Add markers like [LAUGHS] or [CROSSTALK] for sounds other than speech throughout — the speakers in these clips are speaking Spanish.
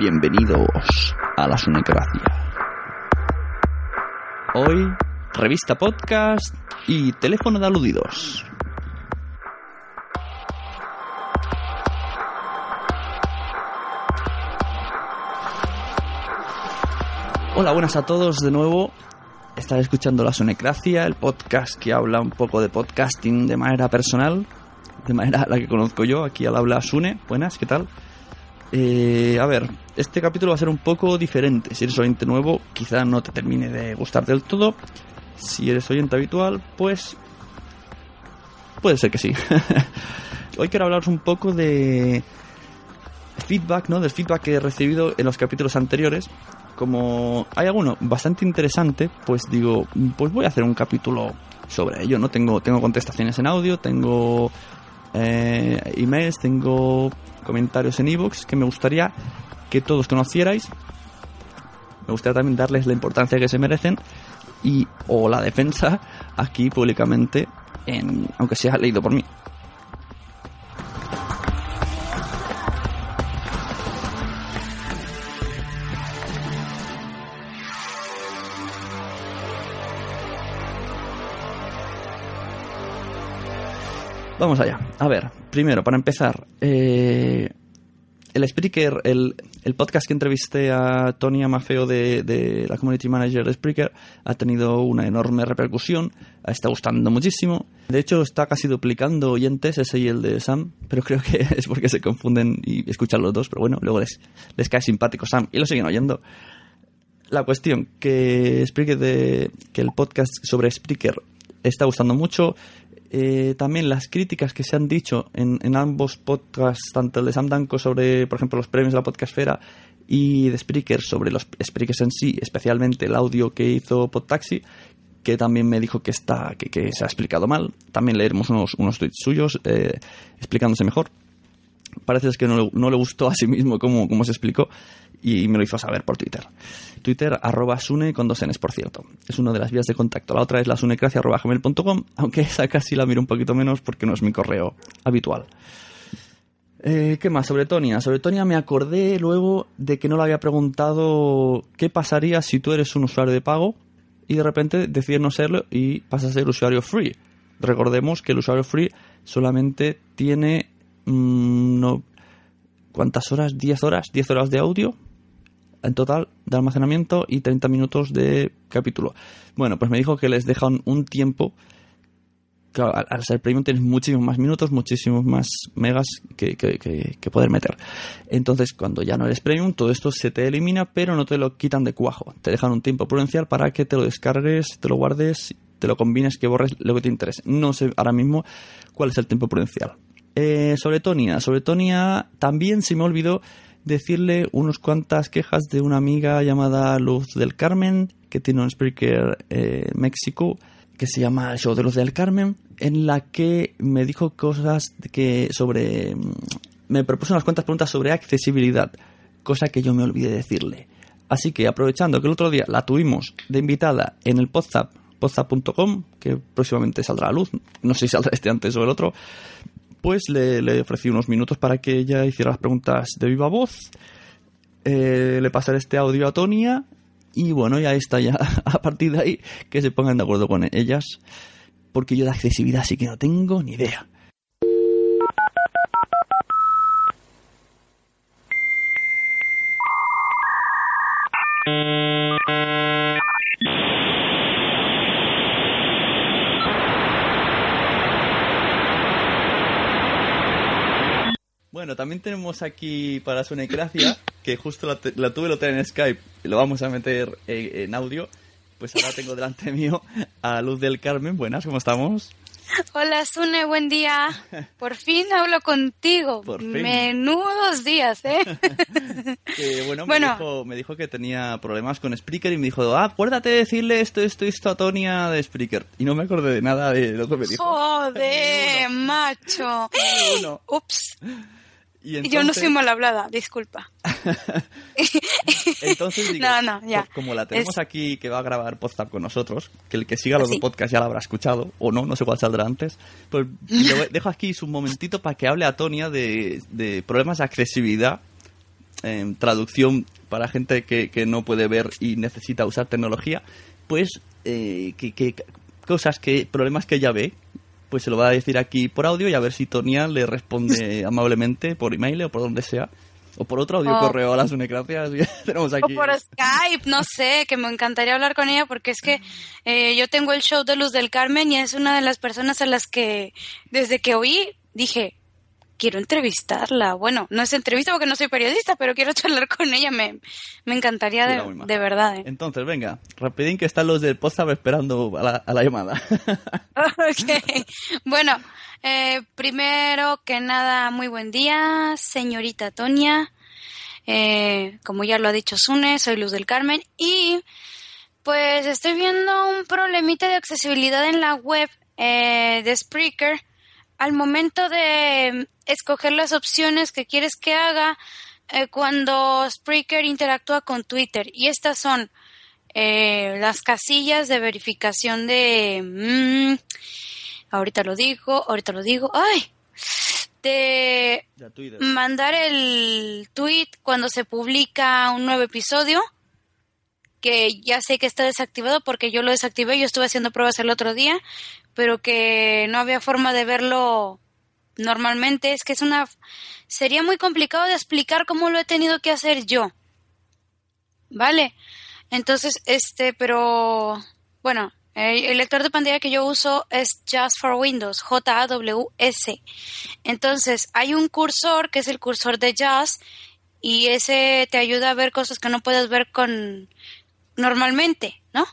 Bienvenidos a la Sunecracia. Hoy, revista podcast y teléfono de aludidos. Hola, buenas a todos de nuevo. Estás escuchando La Sonecracia, el podcast que habla un poco de podcasting de manera personal, de manera la que conozco yo. Aquí al habla Sune. Buenas, ¿qué tal? Eh, a ver, este capítulo va a ser un poco diferente. Si eres oyente nuevo, quizá no te termine de gustar del todo. Si eres oyente habitual, pues puede ser que sí. [LAUGHS] Hoy quiero hablaros un poco de feedback, ¿no? Del feedback que he recibido en los capítulos anteriores. Como hay alguno bastante interesante, pues digo, pues voy a hacer un capítulo sobre ello, ¿no? Tengo, tengo contestaciones en audio, tengo eh, emails, tengo comentarios en ebooks que me gustaría que todos conocierais. Me gustaría también darles la importancia que se merecen y o la defensa aquí públicamente, en, aunque sea leído por mí. Vamos allá. A ver, primero, para empezar, eh, el Spreaker, el, el, podcast que entrevisté a Tony Amafeo de, de, la Community Manager de Spreaker ha tenido una enorme repercusión, está gustando muchísimo. De hecho, está casi duplicando oyentes ese y el de Sam, pero creo que [LAUGHS] es porque se confunden y escuchan los dos, pero bueno, luego les, les cae simpático Sam y lo siguen oyendo. La cuestión, que Spreaker de, que el podcast sobre Spreaker está gustando mucho, eh, también las críticas que se han dicho en, en, ambos podcasts, tanto el de Sam Danko sobre, por ejemplo, los premios de la podcastfera y de Spreaker sobre los Spreakers en sí, especialmente el audio que hizo Podtaxi, que también me dijo que, está, que, que se ha explicado mal. También leeremos unos, unos tweets suyos eh, explicándose mejor. Parece que no, no, le gustó a sí mismo cómo, cómo se explicó y me lo hizo saber por Twitter. Twitter, arroba Sune con dos Ns, por cierto. Es una de las vías de contacto. La otra es la sunecracia arroba gmail.com, aunque esa casi la miro un poquito menos porque no es mi correo habitual. Eh, ¿Qué más? Sobre Tonia. Sobre Tonia me acordé luego de que no le había preguntado qué pasaría si tú eres un usuario de pago y de repente decides no serlo y pasas a ser usuario free. Recordemos que el usuario free solamente tiene... Mmm, no, ¿Cuántas horas? ¿10 horas? ¿10 horas de audio? En total de almacenamiento y 30 minutos de capítulo. Bueno, pues me dijo que les dejan un tiempo. Claro, al, ser premium tienes muchísimos más minutos, muchísimos más megas que, que, que, que, poder meter. Entonces, cuando ya no eres premium, todo esto se te elimina, pero no te lo quitan de cuajo. Te dejan un tiempo prudencial para que te lo descargues, te lo guardes, te lo combines, que borres lo que te interese. No sé ahora mismo cuál es el tiempo prudencial. Eh, sobre Tonia, sobre Tonia también se me olvidó decirle unas cuantas quejas de una amiga llamada Luz del Carmen, que tiene un speaker eh, México, que se llama Show de Luz del Carmen, en la que me dijo cosas que sobre me propuso unas cuantas preguntas sobre accesibilidad, cosa que yo me olvidé decirle. Así que aprovechando que el otro día la tuvimos de invitada en el Podzap, podzap.com, que próximamente saldrá a luz, no sé si saldrá este antes o el otro, pues le, ofrecí unos minutos para que ella hiciera las preguntas de viva voz. Eh, le pasaré este audio a Tonia y bueno, ya está ya [LAUGHS] a partir de ahí que se pongan de acuerdo con ellas, porque yo de accesibilidad sí que no tengo ni idea. Bueno, también tenemos aquí para su necracia, que justo la, la tuve el otro en Skype y lo vamos a meter en, en audio. Pues ahora tengo delante [LAUGHS] mío a Luz del Carmen. Buenas, ¿cómo estamos? Hola, Sune, buen día. Por fin hablo contigo. Por fin. Menudos días, ¿eh? [LAUGHS] Que bueno, Bueno. Me, dijo, me dijo que tenía problemas con Spreaker y me dijo, ah, acuérdate de decirle esto, esto, esto a Tonia de Spreaker. Y no me acordé de nada de lo que me dijo. Joder, [LAUGHS] macho. Ups. Y Yo no soy mal hablada, disculpa. [LAUGHS] Entonces digo, No, no, ya. co- como la tenemos Es- aquí que va a grabar Podzap con nosotros, que el que siga los Sí. dos podcasts ya la habrá escuchado, o no, no sé cuál saldrá antes, pues le dejo aquí un momentito para que hable a Tonia de, de problemas de accesibilidad, traducción para gente que, que no puede ver y necesita usar tecnología, pues eh, que, que- cosas que, problemas que ella ve, pues se lo va a decir aquí por audio y a ver si Tonia le responde [LAUGHS] amablemente por email o por donde sea. O por otro audio Oh. correo a las Unecracias. [LAUGHS] Tenemos O aquí. por Skype, no sé, que me encantaría hablar con ella porque es que eh, yo tengo el show de Luz del Carmen y es una de las personas a las que desde que oí dije, quiero entrevistarla. Bueno, no es entrevista porque no soy periodista, pero quiero [LAUGHS] charlar con ella, me, me encantaría de, de verdad. ¿eh? Entonces, venga, rapidín que están los del Podzap esperando a la, a la llamada. [LAUGHS] [LAUGHS] Ok. Bueno, eh, primero que nada, muy buen día, señorita Tonia. Eh, como ya lo ha dicho Sune, soy Luz del Carmen y pues estoy viendo un problemita de accesibilidad en la web eh, de Spreaker. Al momento de escoger las opciones que quieres que haga eh, cuando Spreaker interactúa con Twitter. Y estas son eh, las casillas de verificación de... mm, ahorita lo digo, ahorita lo digo. ¡Ay! De mandar el tweet cuando se publica un nuevo episodio, que ya sé que está desactivado porque yo lo desactivé, yo estuve haciendo pruebas el otro día, pero que no había forma de verlo normalmente, es que es una sería muy complicado de explicar cómo lo he tenido que hacer yo. ¿Vale? Entonces, este, pero bueno, el, lector de pantalla que yo uso es Just for Windows, J-A-W-S. Entonces, hay un cursor que es el cursor de Just y ese te ayuda a ver cosas que no puedes ver con normalmente, ¿no?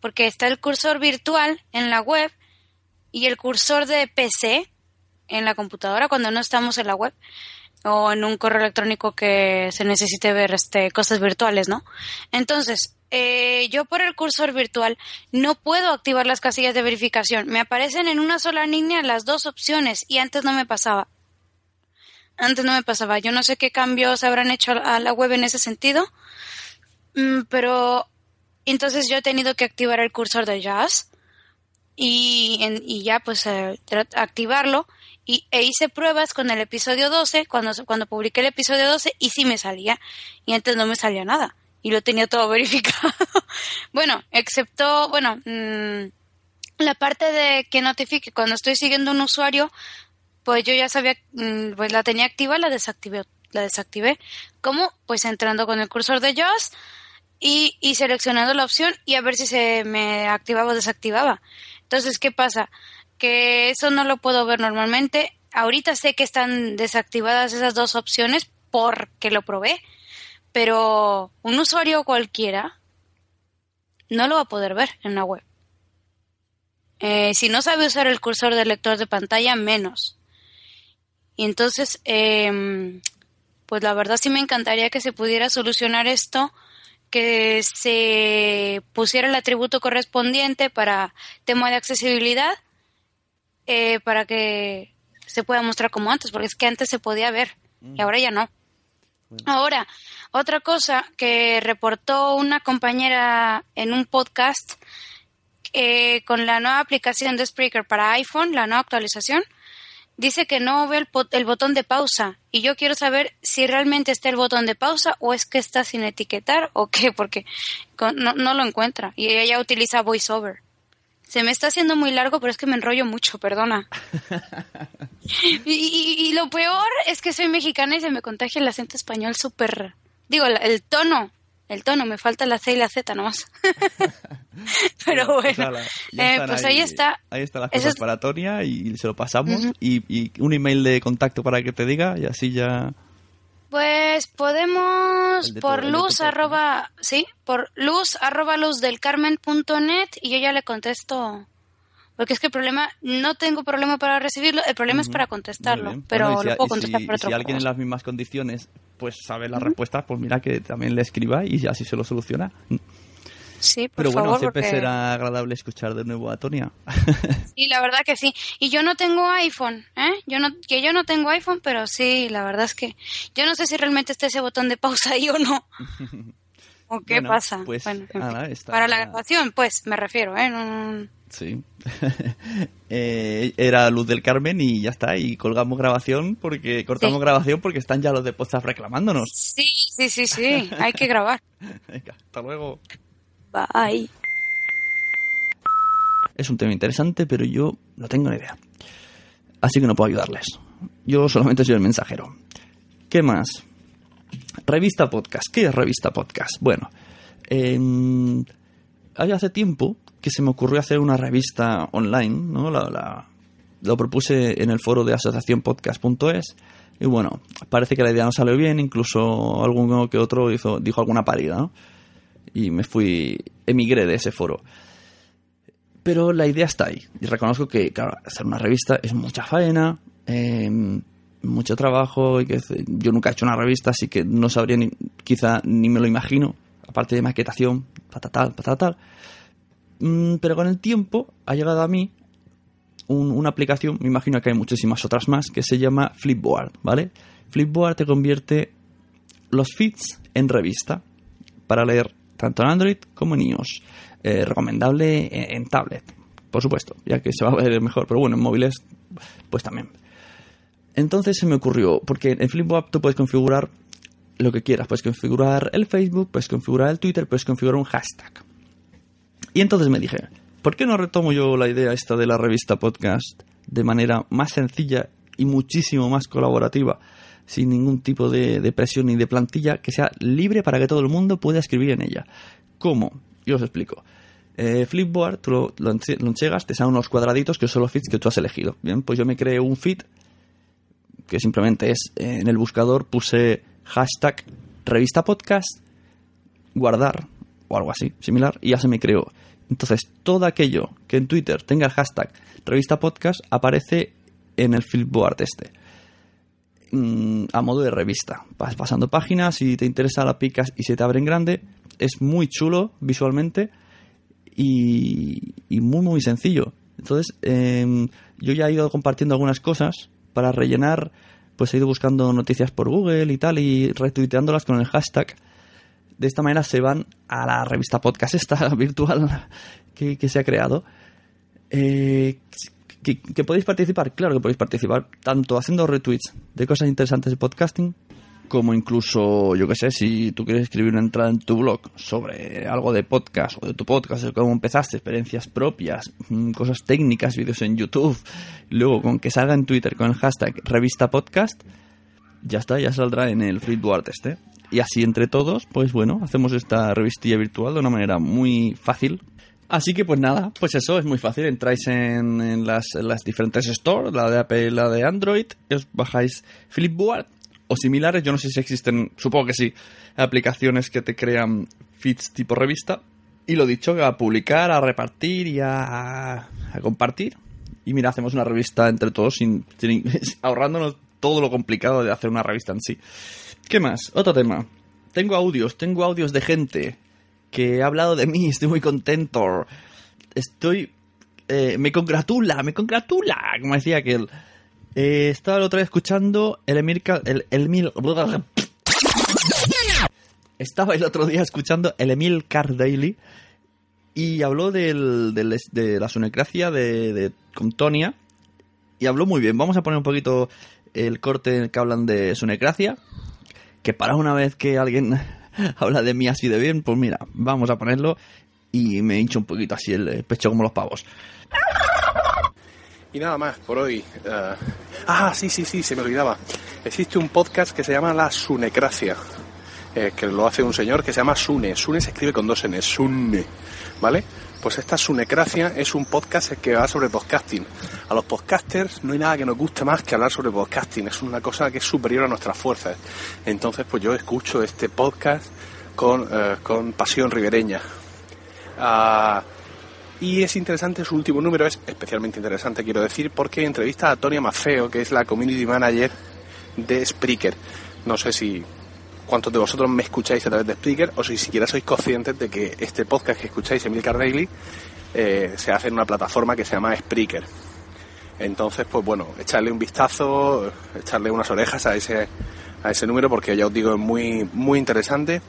Porque está el cursor virtual en la web y el cursor de PC en la computadora cuando no estamos en la web o en un correo electrónico que se necesite ver este cosas virtuales, ¿no? Entonces, eh, yo por el cursor virtual no puedo activar las casillas de verificación. Me aparecen en una sola línea las dos opciones y antes no me pasaba. Antes no me pasaba. Yo no sé qué cambios habrán hecho a la web en ese sentido, Mm, pero entonces yo he tenido que activar el cursor de Jazz y, en- y ya pues eh, activarlo. Y, e hice pruebas con el episodio 12 cuando, cuando publiqué el episodio 12 y sí me salía. Y antes no me salía nada. Y lo tenía todo [LAUGHS] verificado. Bueno excepto bueno mm, la parte de que notifique cuando estoy siguiendo un usuario pues yo ya sabía mm, pues la tenía activa la desactivé la desactivé. ¿cómo? pues entrando con el cursor de JAWS y, y seleccionando la opción y a ver si se me activaba o desactivaba. Entonces, ¿qué pasa? Que eso no lo puedo ver normalmente. Ahorita sé que están desactivadas esas dos opciones porque lo probé, pero un usuario cualquiera no lo va a poder ver en la web. Eh, si no sabe usar el cursor del lector de pantalla, menos. Y entonces, em, pues la verdad sí me encantaría que se pudiera solucionar esto que se pusiera el atributo correspondiente para tema de accesibilidad, eh, para que se pueda mostrar como antes, porque es que antes se podía ver y ahora ya no. Ahora, otra cosa que reportó una compañera en un podcast eh, con la nueva aplicación de Spreaker para iPhone, la nueva actualización, dice que no ve el, el, botón de pausa y yo quiero saber si realmente está el botón de pausa o es que está sin etiquetar o qué, porque no, no lo encuentra y ella utiliza VoiceOver. Se me está haciendo muy largo, pero es que me enrollo mucho, perdona. [LAUGHS] y, y, lo peor es que soy mexicana y se me contagia el acento español súper... Digo, el, el tono, el tono, me falta la C y la Z nomás. [LAUGHS] Pero bueno, pues, eh, pues ahí, está. Ahí está las cosas para Tonia y se lo pasamos. y, y, un email de contacto para que te diga y así ya... Pues podemos por luz arroba, sí, por luz arroba luz del carmen punto net y yo ya le contesto. Porque es que el problema, no tengo problema para recibirlo, el problema es para contestarlo, pero lo puedo contestar si, por otro Si alguien en las mismas condiciones pues sabe la respuesta, pues mira que también le escriba y así se lo soluciona. Sí, por Pero bueno, favor, siempre porque- será agradable escuchar de nuevo a Tonia. [LAUGHS] Sí, la verdad que sí. Y yo no tengo iPhone, ¿eh? Yo no, que yo no tengo iPhone, pero sí, la verdad es que yo no sé si realmente está ese botón de pausa ahí o no. [LAUGHS] ¿O qué Bueno, pasa? pues, Bueno, en nada, fin. está- Para la grabación, pues, me refiero, ¿eh? No- no- Sí. [LAUGHS] Eh, era Luz del Carmen y ya está. Y colgamos grabación porque cortamos Sí. grabación porque están ya los de podcast reclamándonos. Sí, sí, sí, sí, hay que grabar. [LAUGHS] Venga, hasta luego. Bye. Es un tema interesante, pero yo no tengo ni idea. Así que no puedo ayudarles. Yo solamente soy el mensajero. ¿Qué más? Revista Podcast. ¿Qué es Revista Podcast? Bueno, em, hay hace tiempo que se me ocurrió hacer una revista online, ¿no? La, la- lo propuse en el foro de asociacionpodcast.es y bueno, parece que la idea no salió bien, incluso alguno que otro hizo, dijo alguna parida. Y me fui, emigré de ese foro. Pero la idea está ahí. Y reconozco que, claro, hacer una revista es mucha faena, eh, mucho trabajo. Y que yo nunca he hecho una revista, así que no sabría ni, quizá ni me lo imagino. Aparte de maquetación, patatal, patatal. Mm, pero con el tiempo ha llegado a mí un- una aplicación, me imagino que hay muchísimas otras más, que se llama Flipboard, ¿vale? Flipboard te convierte los feeds en revista para leer tanto en Android como en iOS. Eh, recomendable en, en tablet, por supuesto, ya que se va a ver mejor, pero bueno, en móviles, pues también. Entonces se me ocurrió, porque en Flipboard tú puedes configurar lo que quieras, puedes configurar el Facebook, puedes configurar el Twitter, puedes configurar un hashtag. Y entonces me dije, ¿por qué no retomo yo la idea esta de la revista podcast de manera más sencilla y muchísimo más colaborativa, sin ningún tipo de, presión ni de plantilla, que sea libre para que todo el mundo pueda escribir en ella? ¿Cómo? Yo os explico. Eh, Flipboard, tú lo enchegas, te salen unos cuadraditos que son los feeds que tú has elegido. Bien, pues yo me creé un feed que simplemente es eh, en el buscador puse hashtag revista podcast guardar o algo así, similar, y ya se me creó. Entonces, todo aquello que en Twitter tenga el hashtag revista podcast aparece en el Flipboard este. Mm, a modo de revista. Vas pasando páginas, si te interesa la picas y se te abre en grande. Es muy chulo visualmente y, y muy, muy sencillo. Entonces, em, yo ya he ido compartiendo algunas cosas para rellenar, pues he ido buscando noticias por Google y tal y retuiteándolas con el hashtag. De esta manera se van a la revista podcast esta [LAUGHS] virtual que, que se ha creado. Eh, que, que podéis participar, claro que podéis participar, tanto haciendo retweets de cosas interesantes de podcasting, como incluso, yo que sé, si tú quieres escribir una entrada en tu blog sobre algo de podcast o de tu podcast, de cómo empezaste, experiencias propias, mm, cosas técnicas, vídeos en YouTube, luego con que salga en Twitter con el hashtag revista podcast, ya está, ya saldrá en el Flipboard este. Y así entre todos, pues bueno, hacemos esta revistilla virtual de una manera muy fácil. Así que pues nada, pues eso es muy fácil. Entráis en, las, las diferentes stores, la de Apple y la de Android, os bajáis Flipboard o similares. Yo no sé si existen, supongo que sí, aplicaciones que te crean feeds tipo revista. Y lo dicho, a publicar, a repartir y a, a compartir. Y mira, hacemos una revista entre todos sin, sin- [LAUGHS] ahorrándonos todo lo complicado de hacer una revista en sí. ¿Qué más? Otro tema. Tengo audios, tengo audios de gente que ha hablado de mí, estoy muy contento. Estoy... eh, me congratula, me congratula, como decía aquel. Eh, estaba el otro día escuchando el Emil... El, el estaba el otro día escuchando el Emil Car Daily y habló del, del- de la sunecracia de, de, con Tonia y habló muy bien. Vamos a poner un poquito el corte en el que hablan de sunecracia, que para una vez que alguien [LAUGHS] habla de mí así de bien, pues mira, vamos a ponerlo y me hincho un poquito así el pecho como los pavos. Y nada más por hoy. Eh, ah, sí, sí, sí, se me olvidaba. Existe un podcast que se llama La Sunecracia, eh, que lo hace un señor que se llama Sune. Sune se escribe con dos N, Sune, ¿vale? Pues esta Sunecracia es un podcast que va sobre podcasting. A los podcasters no hay nada que nos guste más que hablar sobre podcasting. Es una cosa que es superior a nuestras fuerzas. Entonces, pues yo escucho este podcast con, eh, con pasión ribereña. Ah, y es interesante, su último número es especialmente interesante, quiero decir, porque entrevista a Tonia Maffeo, que es la community manager de Spreaker. No sé si cuántos de vosotros me escucháis a través de Spreaker o si siquiera sois conscientes de que este podcast que escucháis, Emilcar Daily, eh, se hace en una plataforma que se llama Spreaker. Entonces, pues bueno, echarle un vistazo, echarle unas orejas a ese, a ese número porque ya os digo, es muy, muy interesante.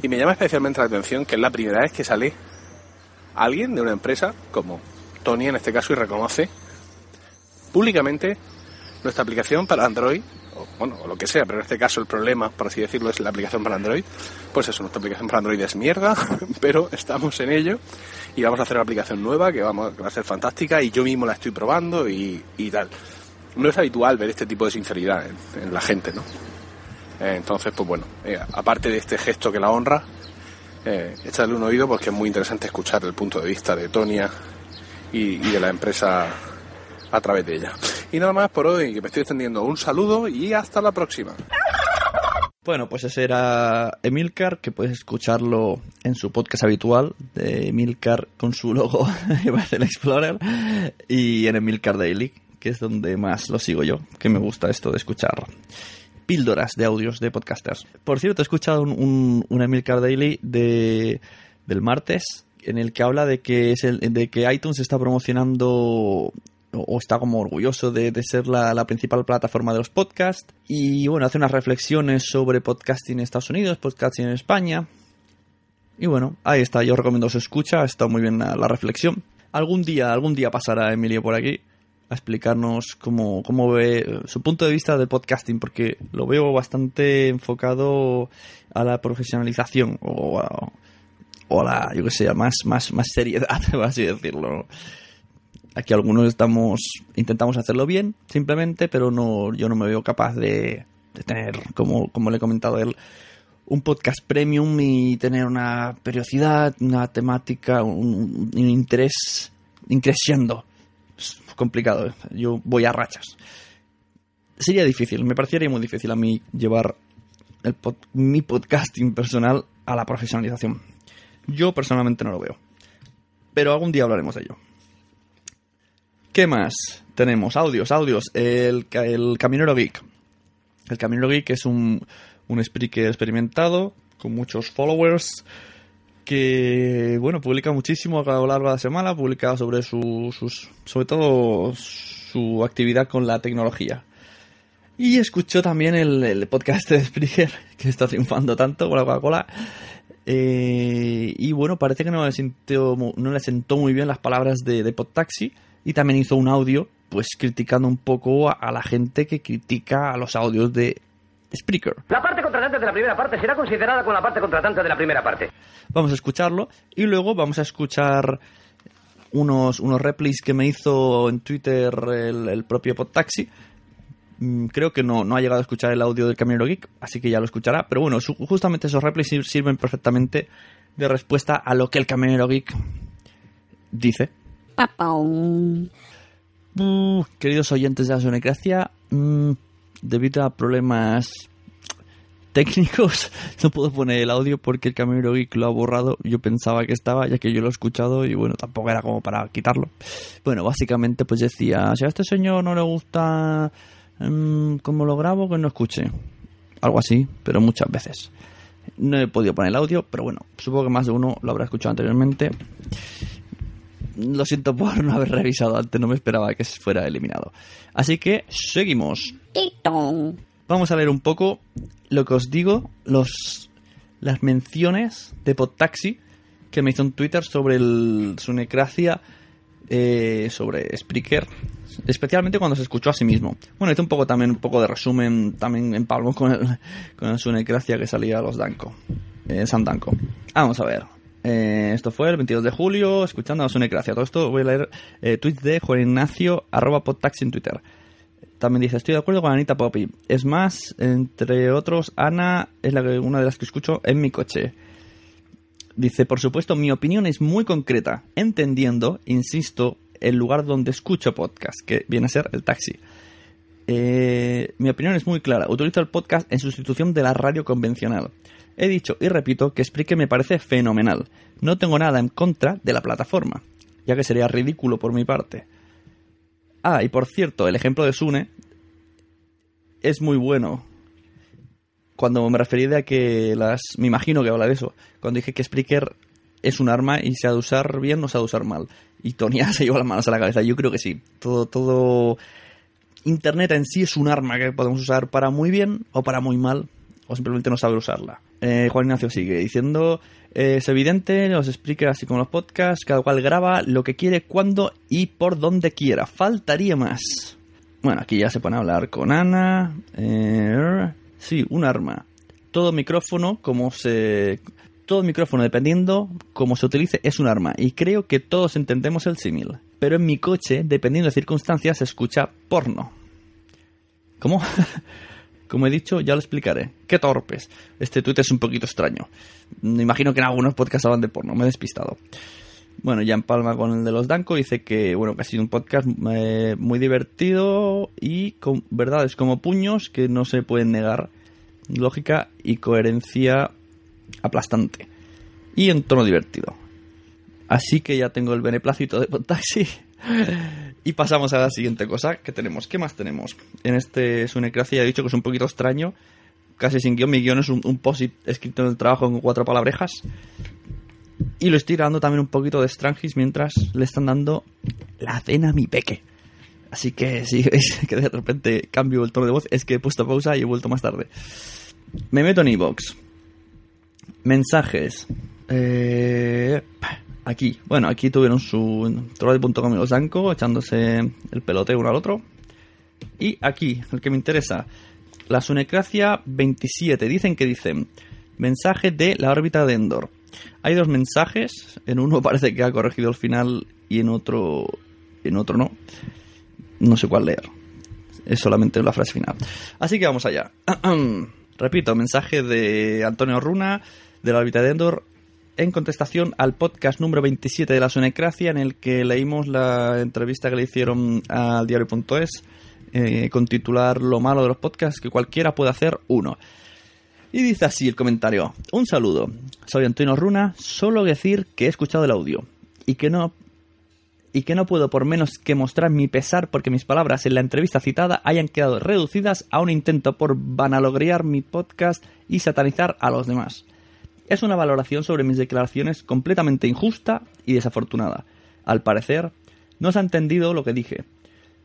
Y me llama especialmente la atención que es la primera vez que sale alguien de una empresa, como Tony en este caso, y reconoce públicamente nuestra aplicación para Android, o bueno, o lo que sea, pero en este caso el problema, por así decirlo, es la aplicación para Android. Pues eso, nuestra aplicación para Android es mierda, [LAUGHS] pero estamos en ello y vamos a hacer una aplicación nueva que, vamos, va a ser fantástica y yo mismo la estoy probando y, tal. No es habitual ver este tipo de sinceridad en, la gente, ¿no? Entonces, pues bueno, eh, aparte de este gesto que la honra, eh, echarle un oído porque es muy interesante escuchar el punto de vista de Tonia y, de la empresa a través de ella. Y nada más por hoy, que me estoy extendiendo. Un saludo y hasta la próxima. Bueno, pues ese era Emilcar, que puedes escucharlo en su podcast habitual de Emilcar con su logo [LAUGHS] del Explorer y en Emilcar Daily, que es donde más lo sigo yo, que me gusta esto de escuchar píldoras de audios de podcasters. Por cierto, he escuchado un, un, un Emilcar Daily de, del martes en el que habla de que, es el, de que iTunes está promocionando o está como orgulloso de, de ser la, la, principal plataforma de los podcasts. Y bueno, hace unas reflexiones sobre podcasting en Estados Unidos, podcasting en España. Y bueno, ahí está, yo recomiendo su escucha, ha estado muy bien la, la reflexión. Algún día, algún día pasará Emilio por aquí a explicarnos cómo, cómo ve su punto de vista del podcasting, porque lo veo bastante enfocado a la profesionalización o a, o a la, yo que sé, más, más, más seriedad, [LAUGHS] por así decirlo. Aquí algunos estamos intentamos hacerlo bien, simplemente, pero no yo no me veo capaz de, de tener, como, como le he comentado a él, un podcast premium y tener una periodicidad, una temática, un, un interés increciendo. Complicado, yo voy a rachas. Sería difícil, me parecería muy difícil a mí llevar el mi podcasting personal a la profesionalización. Yo personalmente no lo veo. Pero algún día hablaremos de ello. ¿Qué más? Tenemos audios, audios. El, el Caminero Geek. El Caminero Geek es un, un speaker experimentado con muchos followers que, bueno, publica muchísimo a lo largo de la semana, publica sobre su, sus, sobre todo su actividad con la tecnología. Y escuchó también el, podcast de Spreaker, [LAUGHS] que está triunfando tanto con la Coca-Cola. Eh, y bueno, parece que no le, sintió, no le sentó muy bien las palabras de, de Podtaxi y también hizo un audio pues criticando un poco a, la gente que critica a los audios de Spreaker. La parte contratante de la primera parte será considerada con la parte contratante de la primera parte. Vamos a escucharlo y luego vamos a escuchar unos, unos replies que me hizo en Twitter el, el propio Podtaxi. Mm, Creo que no, no ha llegado a escuchar el audio del Camionero Geek, así que ya lo escuchará. Pero bueno, su, justamente esos replies sirven perfectamente de respuesta a lo que el Camionero Geek dice. Papón. Uh, queridos oyentes de la Sonecracia, mm, debido a problemas técnicos, [LAUGHS] no puedo poner el audio porque el Camionero Geek lo ha borrado. Yo pensaba que estaba, ya que yo lo he escuchado y bueno, tampoco era como para quitarlo. Bueno, básicamente pues decía, si a este señor no le gusta mmm, cómo lo grabo, que no escuche. Algo así, pero muchas veces. No he podido poner el audio, pero bueno, supongo que más de uno lo habrá escuchado anteriormente. Lo siento por no haber revisado antes, no me esperaba que fuera eliminado. Así que seguimos. Vamos a ver un poco lo que os digo, los, las menciones de Podtaxi que me hizo en Twitter sobre el, su necracia eh, sobre Spreaker, especialmente cuando se escuchó a sí mismo. Bueno, hice un poco también un poco de resumen también en palmo con el, con el su necracia que salía a los Danco, eh, San Danco. Vamos a ver. Eh, esto fue el 22 de julio, escuchando a su necracia. Todo esto voy a leer eh, tweets de Juan Ignacio, arroba podtaxi en Twitter. También dice, estoy de acuerdo con Anita Poppy. Es más, entre otros, Ana es una de las que escucho en mi coche. Dice, por supuesto, mi opinión es muy concreta, entendiendo, insisto, el lugar donde escucho podcast, que viene a ser el taxi. Eh, mi opinión es muy clara. Utilizo el podcast en sustitución de la radio convencional. He dicho y repito que Spreaker me parece fenomenal. No tengo nada en contra de la plataforma, ya que sería ridículo por mi parte. Ah, y por cierto, el ejemplo de Sune es muy bueno cuando me referí a que las... Me imagino que habla de eso. Cuando dije que Spreaker es un arma y se ha de usar bien o se ha de usar mal. Y Tonya [LAUGHS] se lleva las manos a la cabeza. Yo creo que sí. Todo, todo... Internet en sí es un arma que podemos usar para muy bien o para muy mal. O simplemente no saber usarla. Eh, Juan Ignacio sigue diciendo... Eh, es evidente, los Spreaker así como los podcasts, cada cual graba lo que quiere, cuando y por donde quiera. Faltaría más. Bueno, aquí ya se pone a hablar con Ana. Eh, Sí, un arma. Todo micrófono, como se. Todo micrófono, dependiendo cómo se utilice, es un arma. Y creo que todos entendemos el símil. Pero en mi coche, dependiendo de circunstancias, se escucha porno. ¿Cómo? [LAUGHS] Como he dicho, ya lo explicaré. ¡Qué torpes! Este tuit es un poquito extraño. Me imagino que en algunos podcasts hablan de porno, me he despistado. Bueno, ya en palma con el de los Danco, dice que, bueno, que ha sido un podcast eh, muy divertido y con verdades como puños que no se pueden negar. Lógica y coherencia aplastante. Y en tono divertido. Así que ya tengo el beneplácito de Podtaxi. Y pasamos a la siguiente cosa que tenemos. ¿Qué más tenemos? En este Sunecracia he dicho que es un poquito extraño. Casi sin guion. Mi guion es un, un post escrito en el trabajo con cuatro palabrejas. Y lo estoy grabando también un poquito de Strangis mientras le están dando la cena a mi peque. Así que si veis [LAUGHS] que de repente cambio el tono de voz, es que he puesto pausa y he vuelto más tarde. Me meto en iVoox. Mensajes. Eh, aquí. Bueno, aquí tuvieron su troll.com y los Danco echándose el pelote uno al otro. Y aquí, el que me interesa. La Sunecracia 27. Dicen que dicen. Mensaje de la órbita de Endor. Hay dos mensajes, en uno [LAUGHS] parece que ha corregido el final y en otro en otro no. No sé cuál leer. Es solamente la frase final. Así que vamos allá. [CLEARS THROAT] Repito, mensaje de Antonio Runa de la órbita de Endor en contestación al podcast número 27 de la Sonecracia en el que leímos la entrevista que le hicieron al diario.es eh, con titular Lo malo de los podcasts que cualquiera puede hacer uno. Y dice así el comentario. Un saludo. Soy Antonio Runa. Solo decir que he escuchado el audio. Y que no. Y que no puedo por menos que mostrar mi pesar porque mis palabras en la entrevista citada hayan quedado reducidas a un intento por vanalogriar mi podcast y satanizar a los demás. Es una valoración sobre mis declaraciones completamente injusta y desafortunada. Al parecer, no se ha entendido lo que dije.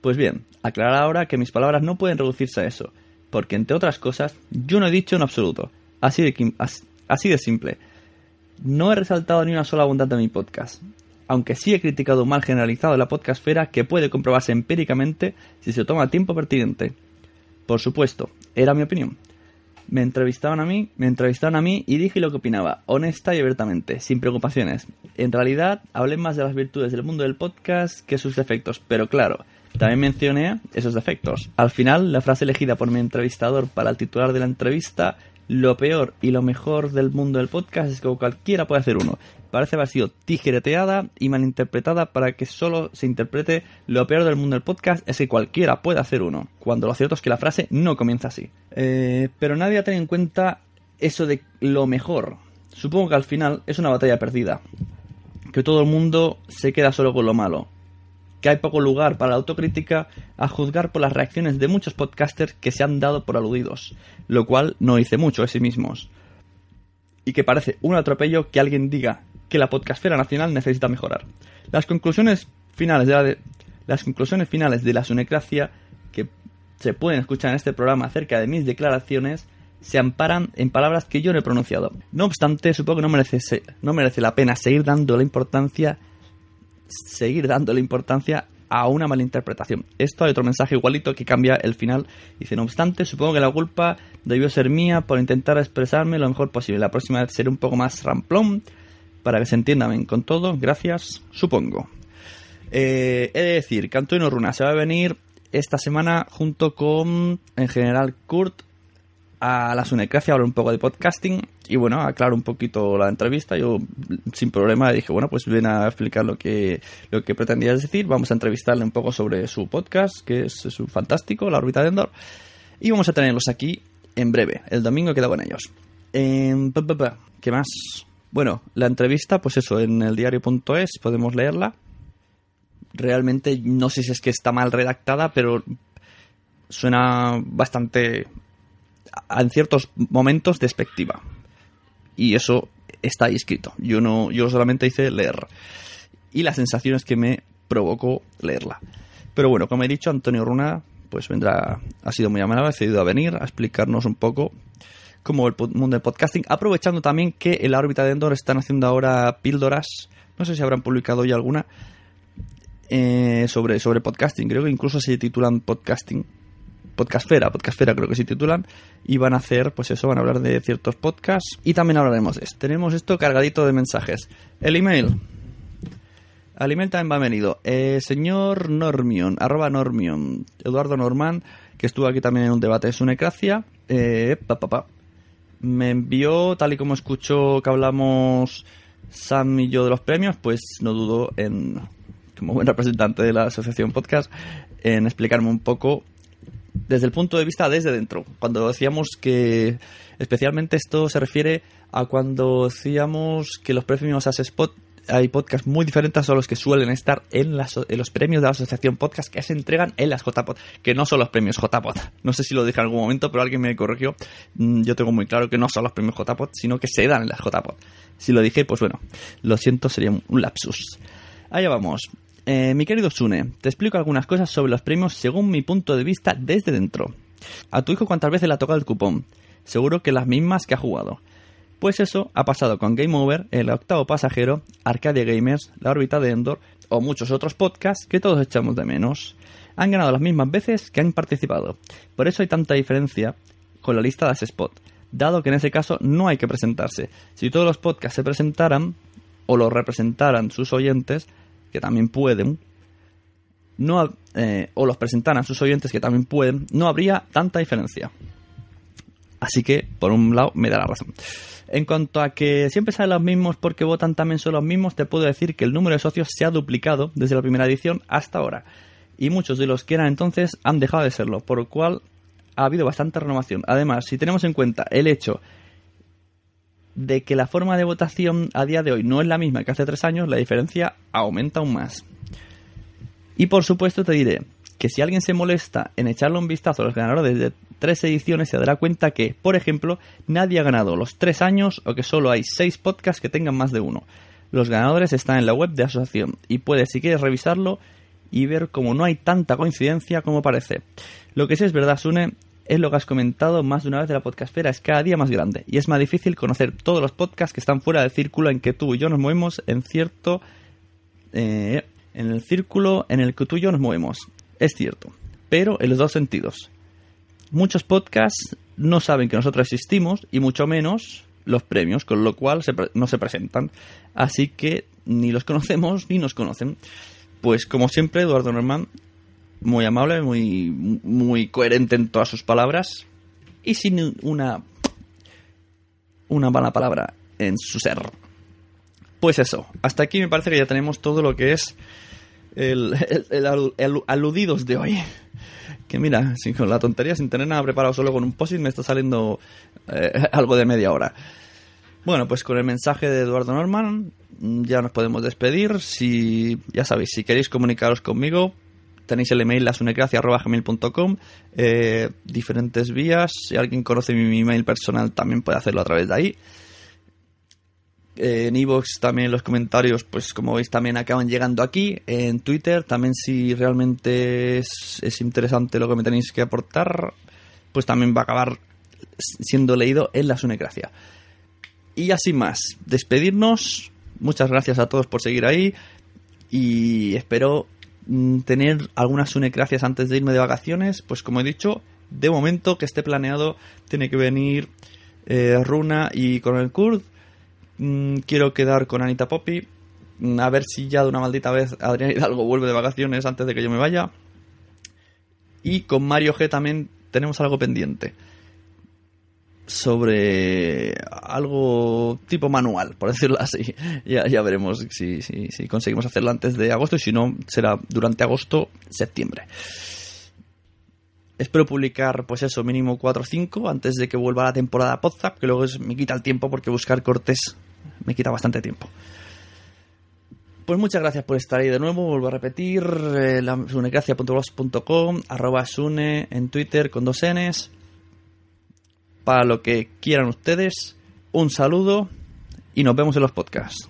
Pues bien, aclarar ahora que mis palabras no pueden reducirse a eso porque entre otras cosas, yo no he dicho en absoluto. Así de, así de simple. No he resaltado ni una sola bondad de mi podcast, aunque sí he criticado un mal generalizado de la podcastfera que puede comprobarse empíricamente si se toma tiempo pertinente. Por supuesto, era mi opinión. Me entrevistaron a mí, me entrevistaron a mí y dije lo que opinaba, honesta y abiertamente, sin preocupaciones. En realidad, hablé más de las virtudes del mundo del podcast que sus defectos, pero claro, también mencioné esos defectos. Al final, la frase elegida por mi entrevistador para el titular de la entrevista, lo peor y lo mejor del mundo del podcast es que cualquiera puede hacer uno. Parece haber sido tijereteada y malinterpretada para que solo se interprete lo peor del mundo del podcast es que cualquiera puede hacer uno, cuando lo cierto es que la frase no comienza así. Eh, pero nadie ha tenido en cuenta eso de lo mejor. Supongo que al final es una batalla perdida. Que todo el mundo se queda solo con lo malo que hay poco lugar para la autocrítica a juzgar por las reacciones de muchos podcasters que se han dado por aludidos, lo cual no dice mucho de sí mismos. Y que parece un atropello que alguien diga que la podcastfera nacional necesita mejorar. Las conclusiones finales de la, las conclusiones finales de la sunecracia que se pueden escuchar en este programa acerca de mis declaraciones se amparan en palabras que yo no he pronunciado. No obstante, supongo que no merece, no merece la pena seguir dando la importancia seguir dándole importancia a una malinterpretación. Esto hay otro mensaje igualito que cambia el final. Dice, no obstante, supongo que la culpa debió ser mía por intentar expresarme lo mejor posible. La próxima vez seré un poco más ramplón para que se entienda bien con todo. Gracias, supongo. Eh, he de decir que Runa se va a venir esta semana junto con, en general, Kurt a la Sunecracia, hablar un poco de podcasting y bueno, aclaro un poquito la entrevista. Yo sin problema dije, bueno, pues ven a explicar lo que, lo que pretendías decir. Vamos a entrevistarle un poco sobre su podcast, que es, un fantástico, La órbita de Endor. Y vamos a tenerlos aquí en breve. El domingo queda con ellos. Em, ¿Qué más? Bueno, la entrevista, pues eso, en el diario.es podemos leerla. Realmente no sé si es que está mal redactada, pero suena bastante en ciertos momentos despectiva. Y eso está ahí escrito. Yo no, yo solamente hice leer. Y las sensaciones que me provocó leerla. Pero bueno, como he dicho, Antonio Runa, pues vendrá, ha sido muy amable, ha cedido a venir a explicarnos un poco cómo el mundo del podcasting, aprovechando también que en la órbita de Endor están haciendo ahora píldoras, no sé si habrán publicado ya alguna, eh, sobre, sobre podcasting, creo que incluso se titulan podcasting, podcastfera, podcastfera creo que se titulan, y van a hacer, pues eso, van a hablar de ciertos podcasts, y también hablaremos de esto. Tenemos esto cargadito de mensajes. El email. Al email también. Eh, señor Normion, arroba Normion, Eduardo Norman, que estuvo aquí también en un debate de Sunecracia. Eh, pa. Me envió, tal y como escuchó que hablamos Sam y yo de los premios, pues no dudo en, como buen representante de la asociación podcast, en explicarme un poco desde el punto de vista desde dentro. Cuando decíamos que, especialmente esto se refiere a cuando decíamos que los premios As Spot hay podcasts muy diferentes a los que suelen estar en, las- los premios de la asociación podcast que se entregan en las JPod, que no son los premios JPod. No sé si lo dije en algún momento, pero alguien me corrigió. Mm, Yo tengo muy claro que no son los premios JPod, sino que se dan en las JPod. Si lo dije, pues bueno, lo siento, sería un lapsus. Allá vamos. Eh, mi querido Sune, te explico algunas cosas sobre los premios según mi punto de vista desde dentro. A tu hijo cuántas veces le ha tocado el cupón. Seguro que las mismas que ha jugado. Pues eso ha pasado con Game Over, El Octavo Pasajero, Arcadia Gamers, La órbita de Endor o muchos otros podcasts que todos echamos de menos. Han ganado las mismas veces que han participado. Por eso hay tanta diferencia con la lista de As Spot, dado que en ese caso no hay que presentarse. Si todos los podcasts se presentaran o los representaran sus oyentes, que también pueden, no, eh, o los presentaran sus oyentes que también pueden, no habría tanta diferencia. Así que, por un lado, me da la razón. En cuanto a que siempre salen los mismos porque votan también son los mismos, te puedo decir que el número de socios se ha duplicado desde la primera edición hasta ahora. Y muchos de los que eran entonces han dejado de serlo, por lo cual ha habido bastante renovación. Además, si tenemos en cuenta el hecho de que la forma de votación a día de hoy no es la misma que hace tres años, la diferencia aumenta aún más. Y por supuesto te diré que si alguien se molesta en echarle un vistazo a los ganadores de tres ediciones, se dará cuenta que, por ejemplo, nadie ha ganado los tres años o que solo hay seis podcasts que tengan más de uno. Los ganadores están en la web de asociación y puedes, si quieres, revisarlo y ver cómo no hay tanta coincidencia como parece. Lo que sí es verdad, Sune, es lo que has comentado más de una vez de la podcastfera, es cada día más grande y es más difícil conocer todos los podcasts que están fuera del círculo en que tú y yo nos movemos en cierto... eh, en el círculo en el que tú y yo nos movemos. Es cierto, pero en los dos sentidos. Muchos podcasts no saben que nosotros existimos y mucho menos los premios, con lo cual no se presentan. Así que ni los conocemos ni nos conocen. Pues como siempre, Eduardo Norman, muy amable, muy, muy coherente en todas sus palabras y sin una, una mala palabra en su ser. Pues eso, hasta aquí me parece que ya tenemos todo lo que es el, el- el alu- el aludidos de hoy. Que mira, sin, con la tontería, sin tener nada preparado, solo con un post me está saliendo eh, [LAUGHS] algo de media hora. Bueno, pues con el mensaje de Eduardo Norman ya nos podemos despedir. Si ya sabéis, si queréis comunicaros conmigo, tenéis el email lasunecracia.gmail.com eh, diferentes vías. Si alguien conoce mi, email personal, también puede hacerlo a través de ahí. Eh, en iVoox también los comentarios, pues como veis, también acaban llegando aquí. En Twitter también si realmente es, es interesante lo que me tenéis que aportar, pues también va a acabar siendo leído en la Sunecracia. Y así más, despedirnos. Muchas gracias a todos por seguir ahí. Y espero tener algunas Sunecracias antes de irme de vacaciones. Pues como he dicho, de momento que esté planeado, tiene que venir eh, Runa y con el Kurd. Mm, quiero quedar con Anita Poppy. Mm, a ver si ya de una maldita vez Adrián Hidalgo vuelve de vacaciones antes de que yo me vaya. Y con Mario G también tenemos algo pendiente. Sobre algo tipo manual, por [LAUGHS] decirlo así. Ya, ya veremos si, si, si conseguimos hacerlo antes de agosto y si no, será durante agosto, septiembre. Espero publicar, pues eso, mínimo 4 o 5 antes de que vuelva la temporada Podzap, que luego me quita el tiempo porque buscar cortes me quita bastante tiempo. Pues muchas gracias por estar ahí de nuevo. Vuelvo a repetir: eh, arroba sune en Twitter con dos Ns. Para lo que quieran ustedes, un saludo y nos vemos en los podcasts.